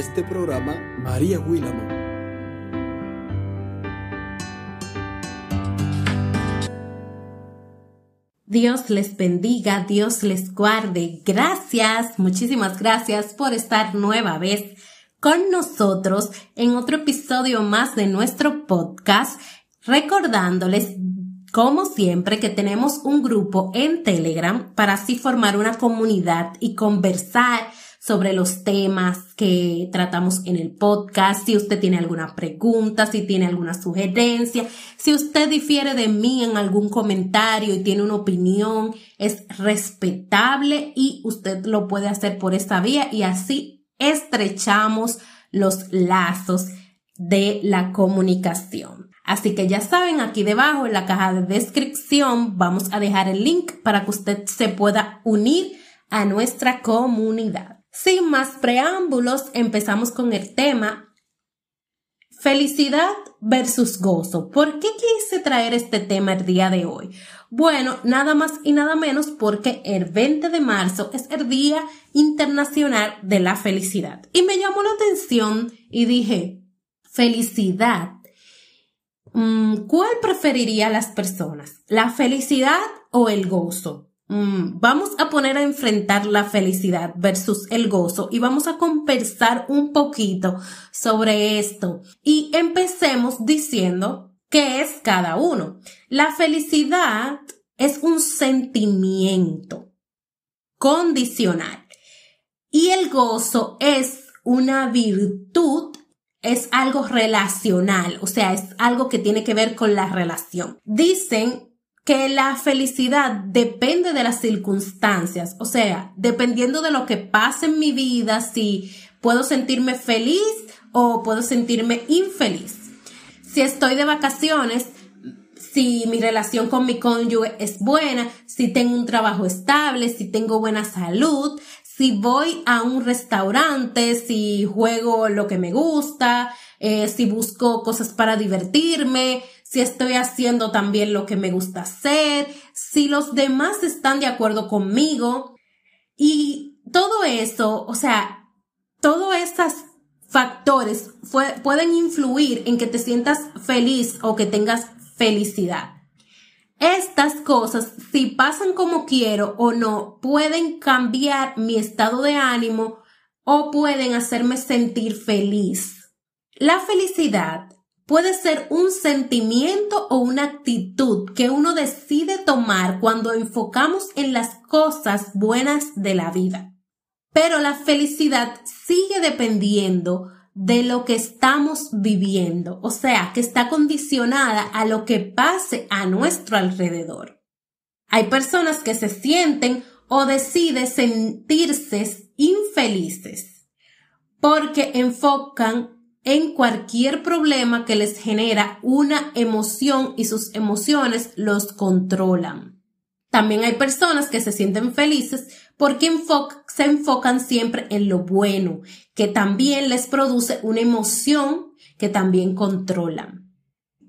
este programa, María Willamo. Dios les bendiga, Dios les guarde. Gracias, muchísimas gracias por estar nueva vez con nosotros en otro episodio más de nuestro podcast, recordándoles como siempre que tenemos un grupo en Telegram para así formar una comunidad y conversar sobre los temas que tratamos en el podcast, si usted tiene alguna pregunta, si tiene alguna sugerencia, si usted difiere de mí en algún comentario y tiene una opinión, es respetable y usted lo puede hacer por esta vía y así estrechamos los lazos de la comunicación. Así que ya saben, aquí debajo en la caja de descripción vamos a dejar el link para que usted se pueda unir a nuestra comunidad. Sin más preámbulos, empezamos con el tema felicidad versus gozo. ¿Por qué quise traer este tema el día de hoy? Bueno, nada más y nada menos porque el 20 de marzo es el Día Internacional de la Felicidad. Y me llamó la atención y dije, felicidad Mm, ¿Cuál preferiría las personas? ¿La felicidad o el gozo? Mm, vamos a poner a enfrentar la felicidad versus el gozo y vamos a conversar un poquito sobre esto. Y empecemos diciendo qué es cada uno. La felicidad es un sentimiento condicional y el gozo es una virtud es algo relacional, o sea, es algo que tiene que ver con la relación. Dicen que la felicidad depende de las circunstancias, o sea, dependiendo de lo que pase en mi vida, si puedo sentirme feliz o puedo sentirme infeliz. Si estoy de vacaciones, si mi relación con mi cónyuge es buena, si tengo un trabajo estable, si tengo buena salud, si voy a un restaurante, si juego lo que me gusta, eh, si busco cosas para divertirme, si estoy haciendo también lo que me gusta hacer, si los demás están de acuerdo conmigo. Y todo eso, o sea, todos estos factores pueden influir en que te sientas feliz o que tengas felicidad. Estas cosas, si pasan como quiero o no, pueden cambiar mi estado de ánimo o pueden hacerme sentir feliz. La felicidad puede ser un sentimiento o una actitud que uno decide tomar cuando enfocamos en las cosas buenas de la vida. Pero la felicidad sigue dependiendo de lo que estamos viviendo, o sea, que está condicionada a lo que pase a nuestro alrededor. Hay personas que se sienten o deciden sentirse infelices porque enfocan en cualquier problema que les genera una emoción y sus emociones los controlan. También hay personas que se sienten felices porque se enfocan siempre en lo bueno, que también les produce una emoción que también controlan.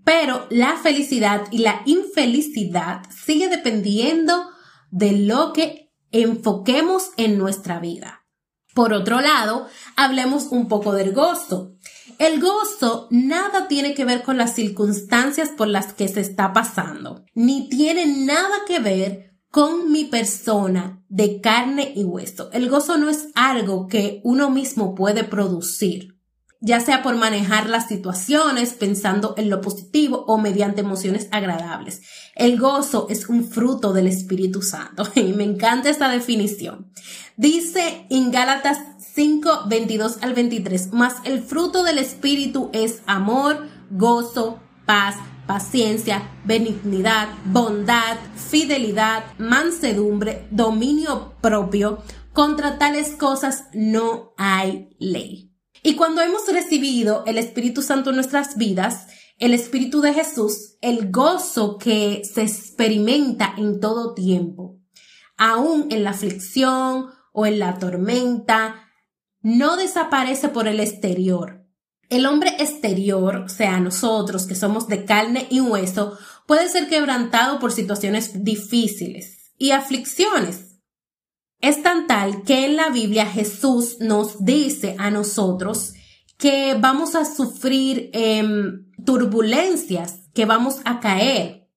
Pero la felicidad y la infelicidad sigue dependiendo de lo que enfoquemos en nuestra vida. Por otro lado, hablemos un poco del gozo. El gozo nada tiene que ver con las circunstancias por las que se está pasando, ni tiene nada que ver con mi persona de carne y hueso. El gozo no es algo que uno mismo puede producir, ya sea por manejar las situaciones pensando en lo positivo o mediante emociones agradables. El gozo es un fruto del Espíritu Santo y me encanta esta definición. Dice en Gálatas 5, 22 al 23, más el fruto del Espíritu es amor, gozo, paz, paciencia, benignidad, bondad, fidelidad, mansedumbre, dominio propio. Contra tales cosas no hay ley. Y cuando hemos recibido el Espíritu Santo en nuestras vidas, el Espíritu de Jesús, el gozo que se experimenta en todo tiempo, aún en la aflicción o en la tormenta, no desaparece por el exterior. El hombre exterior, o sea, nosotros que somos de carne y hueso, puede ser quebrantado por situaciones difíciles y aflicciones. Es tan tal que en la Biblia Jesús nos dice a nosotros que vamos a sufrir em, turbulencias, que vamos a caer.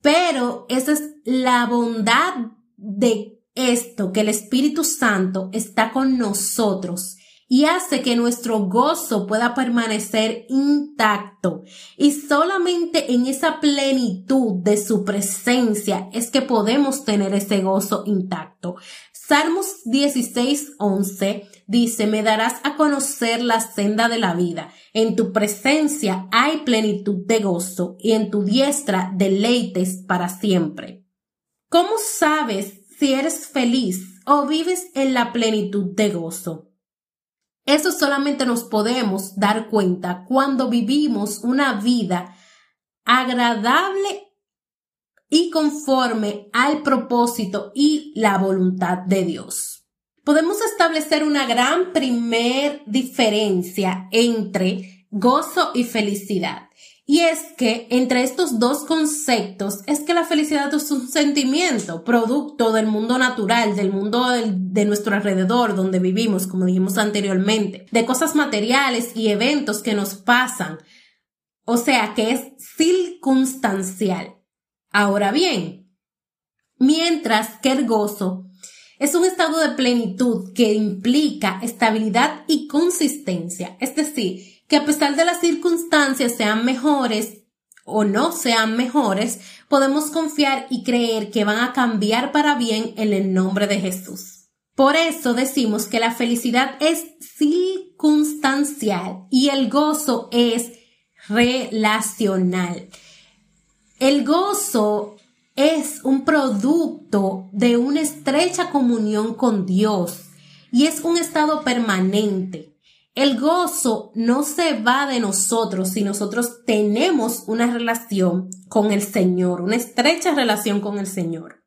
Pero esa es la bondad de esto, que el Espíritu Santo está con nosotros y hace que nuestro gozo pueda permanecer intacto. Y solamente en esa plenitud de su presencia es que podemos tener ese gozo intacto. Salmos 16, 11 dice, me darás a conocer la senda de la vida. En tu presencia hay plenitud de gozo y en tu diestra deleites para siempre. ¿Cómo sabes si eres feliz o vives en la plenitud de gozo? Eso solamente nos podemos dar cuenta cuando vivimos una vida agradable y conforme al propósito y la voluntad de Dios. Podemos establecer una gran primer diferencia entre gozo y felicidad. Y es que entre estos dos conceptos es que la felicidad es un sentimiento, producto del mundo natural, del mundo de nuestro alrededor, donde vivimos, como dijimos anteriormente, de cosas materiales y eventos que nos pasan. O sea, que es circunstancial. Ahora bien, mientras que el gozo es un estado de plenitud que implica estabilidad y consistencia, es decir, que a pesar de las circunstancias sean mejores o no sean mejores, podemos confiar y creer que van a cambiar para bien en el nombre de Jesús. Por eso decimos que la felicidad es circunstancial y el gozo es relacional. El gozo es un producto de una estrecha comunión con Dios y es un estado permanente. El gozo no se va de nosotros si nosotros tenemos una relación con el Señor, una estrecha relación con el Señor.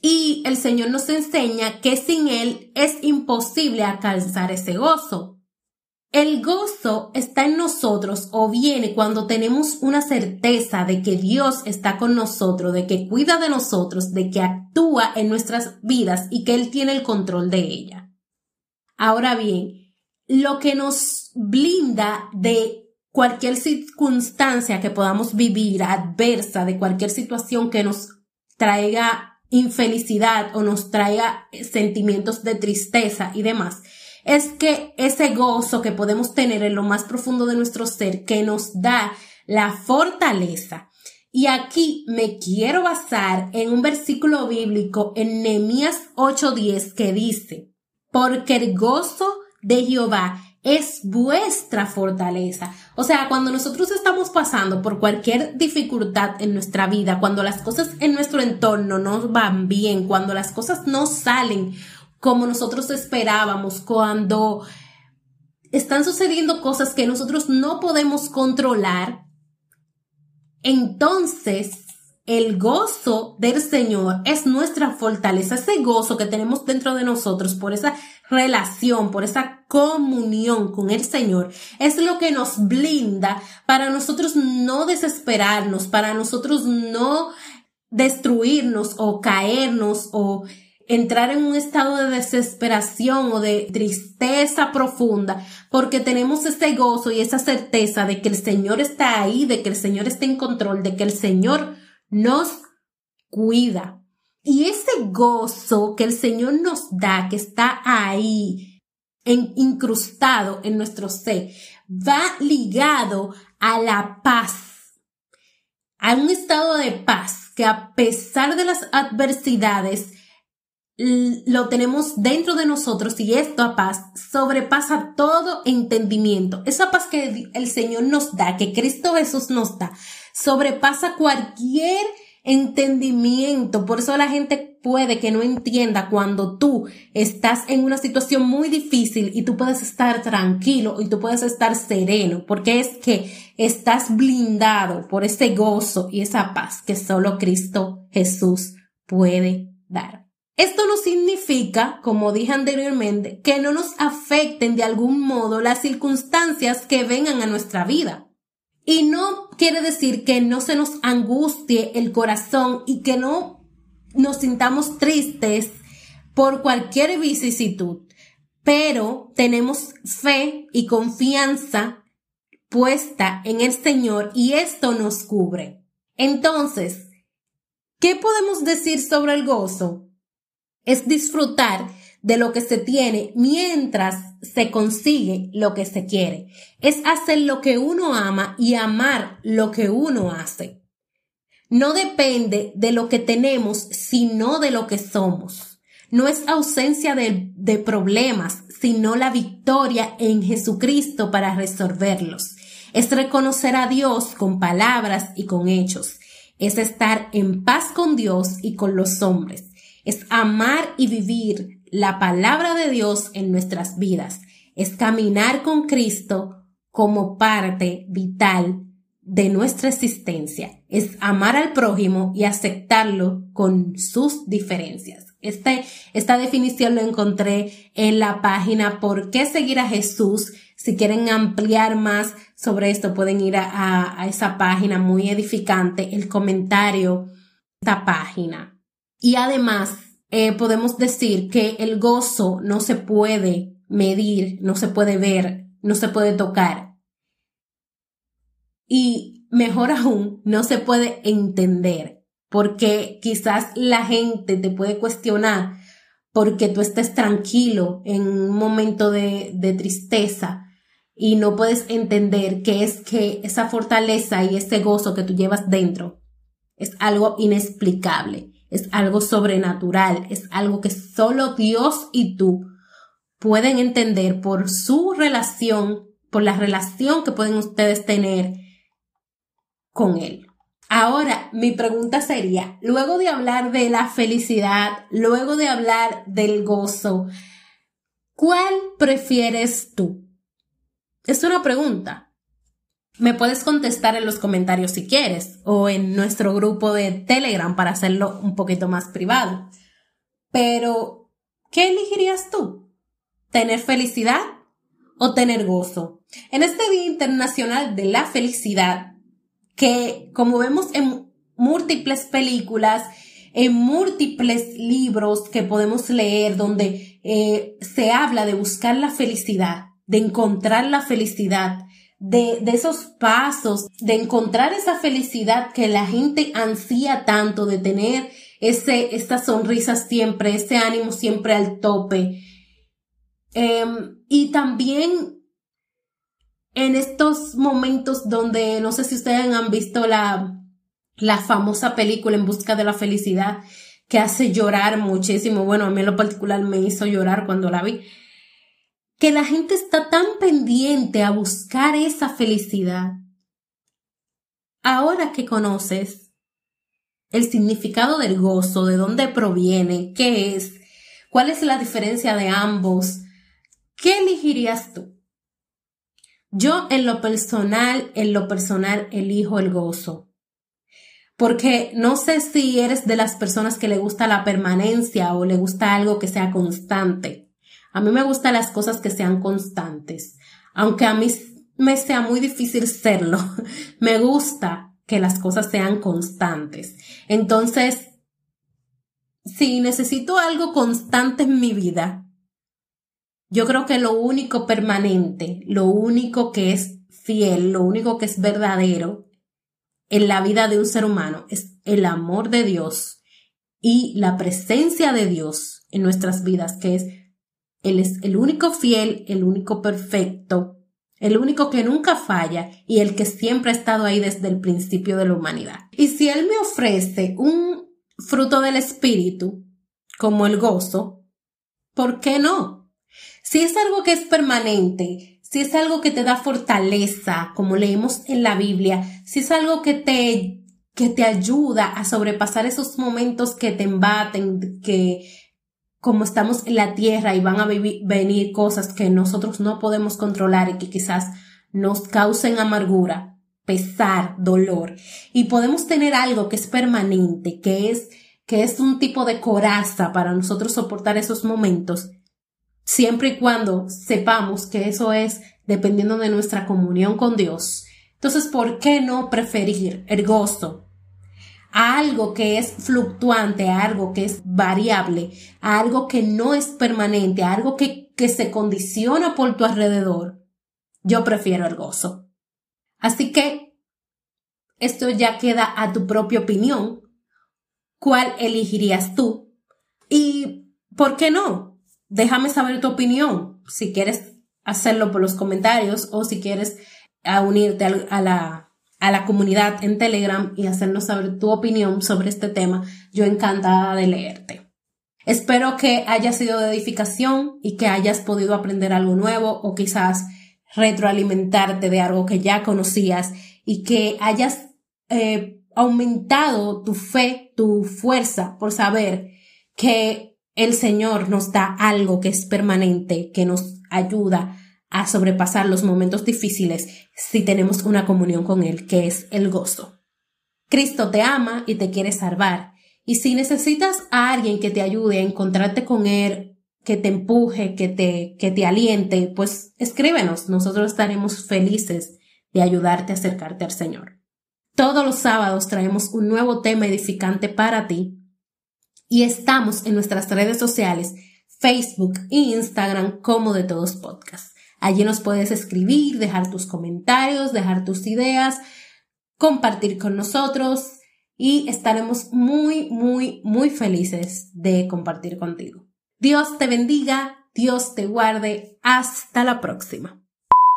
Y el Señor nos enseña que sin Él es imposible alcanzar ese gozo. El gozo está en nosotros o viene cuando tenemos una certeza de que Dios está con nosotros, de que cuida de nosotros, de que actúa en nuestras vidas y que Él tiene el control de ella. Ahora bien, lo que nos blinda de cualquier circunstancia que podamos vivir adversa, de cualquier situación que nos traiga infelicidad o nos traiga sentimientos de tristeza y demás, es que ese gozo que podemos tener en lo más profundo de nuestro ser, que nos da la fortaleza. Y aquí me quiero basar en un versículo bíblico en Nehemías 8:10 que dice, porque el gozo de Jehová es vuestra fortaleza. O sea, cuando nosotros estamos pasando por cualquier dificultad en nuestra vida, cuando las cosas en nuestro entorno no van bien, cuando las cosas no salen como nosotros esperábamos, cuando están sucediendo cosas que nosotros no podemos controlar, entonces el gozo del Señor es nuestra fortaleza, ese gozo que tenemos dentro de nosotros por esa relación, por esa comunión con el Señor, es lo que nos blinda para nosotros no desesperarnos, para nosotros no destruirnos o caernos o entrar en un estado de desesperación o de tristeza profunda, porque tenemos ese gozo y esa certeza de que el Señor está ahí, de que el Señor está en control, de que el Señor nos cuida. Y ese gozo que el Señor nos da, que está ahí, incrustado en nuestro ser, va ligado a la paz, a un estado de paz que a pesar de las adversidades, lo tenemos dentro de nosotros y esta paz sobrepasa todo entendimiento. Esa paz que el Señor nos da, que Cristo Jesús nos da, sobrepasa cualquier entendimiento. Por eso la gente puede que no entienda cuando tú estás en una situación muy difícil y tú puedes estar tranquilo y tú puedes estar sereno, porque es que estás blindado por ese gozo y esa paz que solo Cristo Jesús puede dar. Esto no significa, como dije anteriormente, que no nos afecten de algún modo las circunstancias que vengan a nuestra vida. Y no quiere decir que no se nos angustie el corazón y que no nos sintamos tristes por cualquier vicisitud, pero tenemos fe y confianza puesta en el Señor y esto nos cubre. Entonces, ¿qué podemos decir sobre el gozo? Es disfrutar de lo que se tiene mientras se consigue lo que se quiere. Es hacer lo que uno ama y amar lo que uno hace. No depende de lo que tenemos, sino de lo que somos. No es ausencia de, de problemas, sino la victoria en Jesucristo para resolverlos. Es reconocer a Dios con palabras y con hechos. Es estar en paz con Dios y con los hombres. Es amar y vivir la palabra de Dios en nuestras vidas. Es caminar con Cristo como parte vital de nuestra existencia. Es amar al prójimo y aceptarlo con sus diferencias. Este, esta definición lo encontré en la página ¿Por qué seguir a Jesús? Si quieren ampliar más sobre esto, pueden ir a, a esa página muy edificante, el comentario de esta página. Y además, eh, podemos decir que el gozo no se puede medir, no se puede ver, no se puede tocar. Y mejor aún, no se puede entender, porque quizás la gente te puede cuestionar porque tú estés tranquilo en un momento de, de tristeza y no puedes entender que es que esa fortaleza y ese gozo que tú llevas dentro es algo inexplicable es algo sobrenatural, es algo que solo Dios y tú pueden entender por su relación, por la relación que pueden ustedes tener con Él. Ahora, mi pregunta sería, luego de hablar de la felicidad, luego de hablar del gozo, ¿cuál prefieres tú? Es una pregunta. Me puedes contestar en los comentarios si quieres o en nuestro grupo de Telegram para hacerlo un poquito más privado. Pero, ¿qué elegirías tú? ¿Tener felicidad o tener gozo? En este Día Internacional de la Felicidad, que como vemos en múltiples películas, en múltiples libros que podemos leer donde eh, se habla de buscar la felicidad, de encontrar la felicidad, de, esos pasos, de encontrar esa felicidad que la gente ansía tanto, de tener ese, esta sonrisa siempre, ese ánimo siempre al tope. Em, y también en estos momentos donde, no sé si ustedes han visto la, la famosa película En Busca de la Felicidad, que hace llorar muchísimo. Bueno, a mí en lo particular me hizo llorar cuando la vi que la gente está tan pendiente a buscar esa felicidad. Ahora que conoces el significado del gozo, de dónde proviene, qué es, cuál es la diferencia de ambos, ¿qué elegirías tú? Yo en lo personal, en lo personal elijo el gozo. Porque no sé si eres de las personas que le gusta la permanencia o le gusta algo que sea constante. A mí me gustan las cosas que sean constantes, aunque a mí me sea muy difícil serlo. me gusta que las cosas sean constantes. Entonces, si necesito algo constante en mi vida, yo creo que lo único permanente, lo único que es fiel, lo único que es verdadero en la vida de un ser humano es el amor de Dios y la presencia de Dios en nuestras vidas, que es él es el único fiel, el único perfecto, el único que nunca falla y el que siempre ha estado ahí desde el principio de la humanidad. Y si Él me ofrece un fruto del Espíritu, como el gozo, ¿por qué no? Si es algo que es permanente, si es algo que te da fortaleza, como leemos en la Biblia, si es algo que te, que te ayuda a sobrepasar esos momentos que te embaten, que como estamos en la tierra y van a venir cosas que nosotros no podemos controlar y que quizás nos causen amargura, pesar, dolor. Y podemos tener algo que es permanente, que es, que es un tipo de coraza para nosotros soportar esos momentos, siempre y cuando sepamos que eso es dependiendo de nuestra comunión con Dios. Entonces, ¿por qué no preferir el gozo a algo que es fluctuante, a algo que es variable, a algo que no es permanente, a algo que, que se condiciona por tu alrededor, yo prefiero el gozo. Así que esto ya queda a tu propia opinión. ¿Cuál elegirías tú? Y, ¿por qué no? Déjame saber tu opinión. Si quieres hacerlo por los comentarios o si quieres unirte a la a la comunidad en Telegram y hacernos saber tu opinión sobre este tema. Yo encantada de leerte. Espero que haya sido de edificación y que hayas podido aprender algo nuevo o quizás retroalimentarte de algo que ya conocías y que hayas eh, aumentado tu fe, tu fuerza por saber que el Señor nos da algo que es permanente, que nos ayuda a sobrepasar los momentos difíciles si tenemos una comunión con Él, que es el gozo. Cristo te ama y te quiere salvar. Y si necesitas a alguien que te ayude a encontrarte con Él, que te empuje, que te, que te aliente, pues escríbenos. Nosotros estaremos felices de ayudarte a acercarte al Señor. Todos los sábados traemos un nuevo tema edificante para ti y estamos en nuestras redes sociales, Facebook e Instagram como de todos podcasts. Allí nos puedes escribir, dejar tus comentarios, dejar tus ideas, compartir con nosotros y estaremos muy, muy, muy felices de compartir contigo. Dios te bendiga, Dios te guarde. Hasta la próxima.